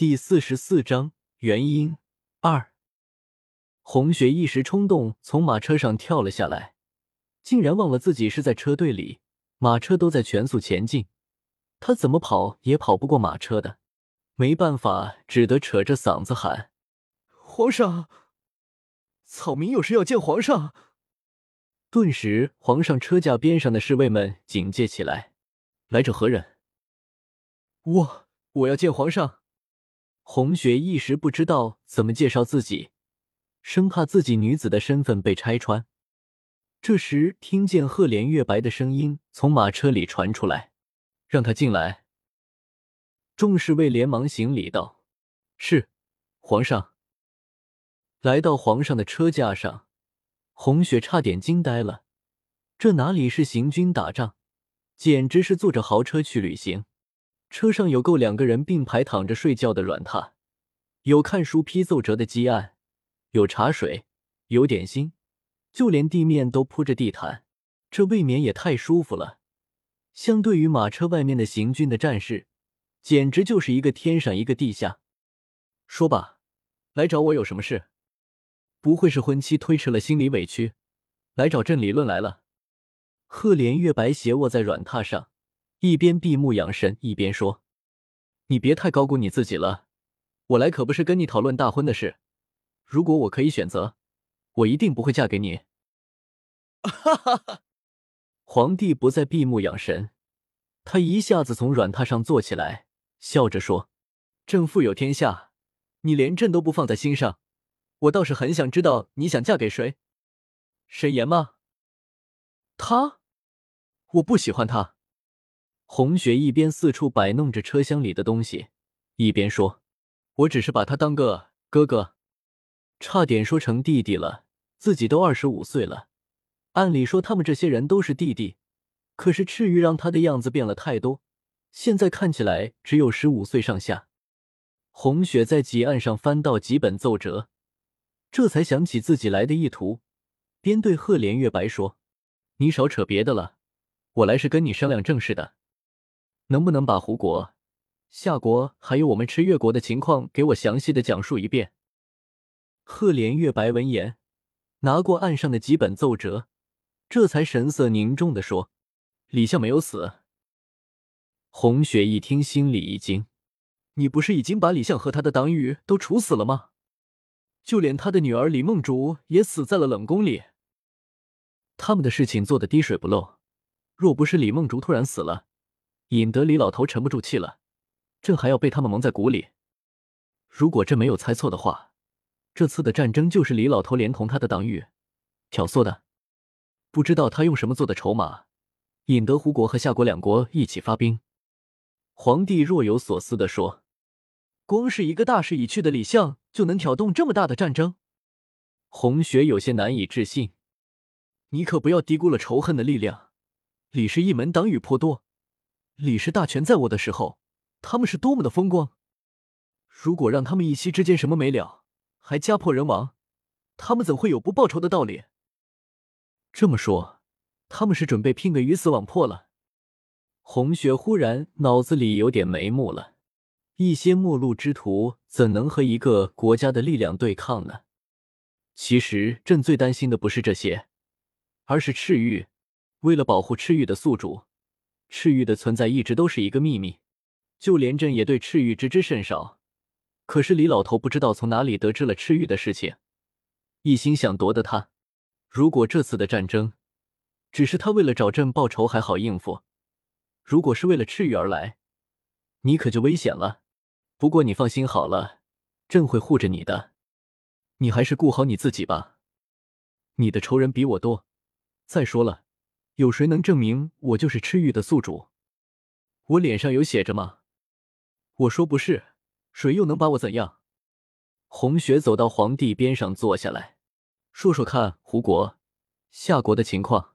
第四十四章原因二。红雪一时冲动，从马车上跳了下来，竟然忘了自己是在车队里，马车都在全速前进，他怎么跑也跑不过马车的，没办法，只得扯着嗓子喊：“皇上！草民有事要见皇上！”顿时，皇上车架边上的侍卫们警戒起来：“来者何人？”“我，我要见皇上。”红雪一时不知道怎么介绍自己，生怕自己女子的身份被拆穿。这时，听见赫连月白的声音从马车里传出来：“让他进来。”众侍卫连忙行礼道：“是，皇上。”来到皇上的车架上，红雪差点惊呆了。这哪里是行军打仗，简直是坐着豪车去旅行。车上有够两个人并排躺着睡觉的软榻，有看书批奏折的积案，有茶水，有点心，就连地面都铺着地毯，这未免也太舒服了。相对于马车外面的行军的战士，简直就是一个天上一个地下。说吧，来找我有什么事？不会是婚期推迟了，心里委屈，来找朕理论来了？赫连月白斜卧在软榻上。一边闭目养神，一边说：“你别太高估你自己了。我来可不是跟你讨论大婚的事。如果我可以选择，我一定不会嫁给你。”哈哈哈！皇帝不再闭目养神，他一下子从软榻上坐起来，笑着说：“朕富有天下，你连朕都不放在心上。我倒是很想知道你想嫁给谁？沈岩吗？他？我不喜欢他。”红雪一边四处摆弄着车厢里的东西，一边说：“我只是把他当个哥哥，差点说成弟弟了。自己都二十五岁了，按理说他们这些人都是弟弟，可是赤玉让他的样子变了太多，现在看起来只有十五岁上下。”红雪在几案上翻到几本奏折，这才想起自己来的意图，边对赫连月白说：“你少扯别的了，我来是跟你商量正事的。”能不能把胡国、夏国还有我们赤月国的情况给我详细的讲述一遍？赫连月白闻言，拿过案上的几本奏折，这才神色凝重的说：“李相没有死。”红雪一听，心里一惊：“你不是已经把李相和他的党羽都处死了吗？就连他的女儿李梦竹也死在了冷宫里。他们的事情做的滴水不漏，若不是李梦竹突然死了。”引得李老头沉不住气了，朕还要被他们蒙在鼓里。如果朕没有猜错的话，这次的战争就是李老头连同他的党羽挑唆的。不知道他用什么做的筹码，引得胡国和夏国两国一起发兵。皇帝若有所思的说：“光是一个大势已去的李相，就能挑动这么大的战争？”红雪有些难以置信：“你可不要低估了仇恨的力量。李氏一门党羽颇多。”李氏大权在握的时候，他们是多么的风光。如果让他们一夕之间什么没了，还家破人亡，他们怎会有不报仇的道理？这么说，他们是准备拼个鱼死网破了？红雪忽然脑子里有点眉目了。一些末路之徒怎能和一个国家的力量对抗呢？其实朕最担心的不是这些，而是赤玉。为了保护赤玉的宿主。赤玉的存在一直都是一个秘密，就连朕也对赤玉知之甚少。可是李老头不知道从哪里得知了赤玉的事情，一心想夺得他。如果这次的战争只是他为了找朕报仇，还好应付；如果是为了赤玉而来，你可就危险了。不过你放心好了，朕会护着你的。你还是顾好你自己吧。你的仇人比我多。再说了。有谁能证明我就是赤玉的宿主？我脸上有写着吗？我说不是，谁又能把我怎样？红雪走到皇帝边上坐下来，说说看胡国、夏国的情况。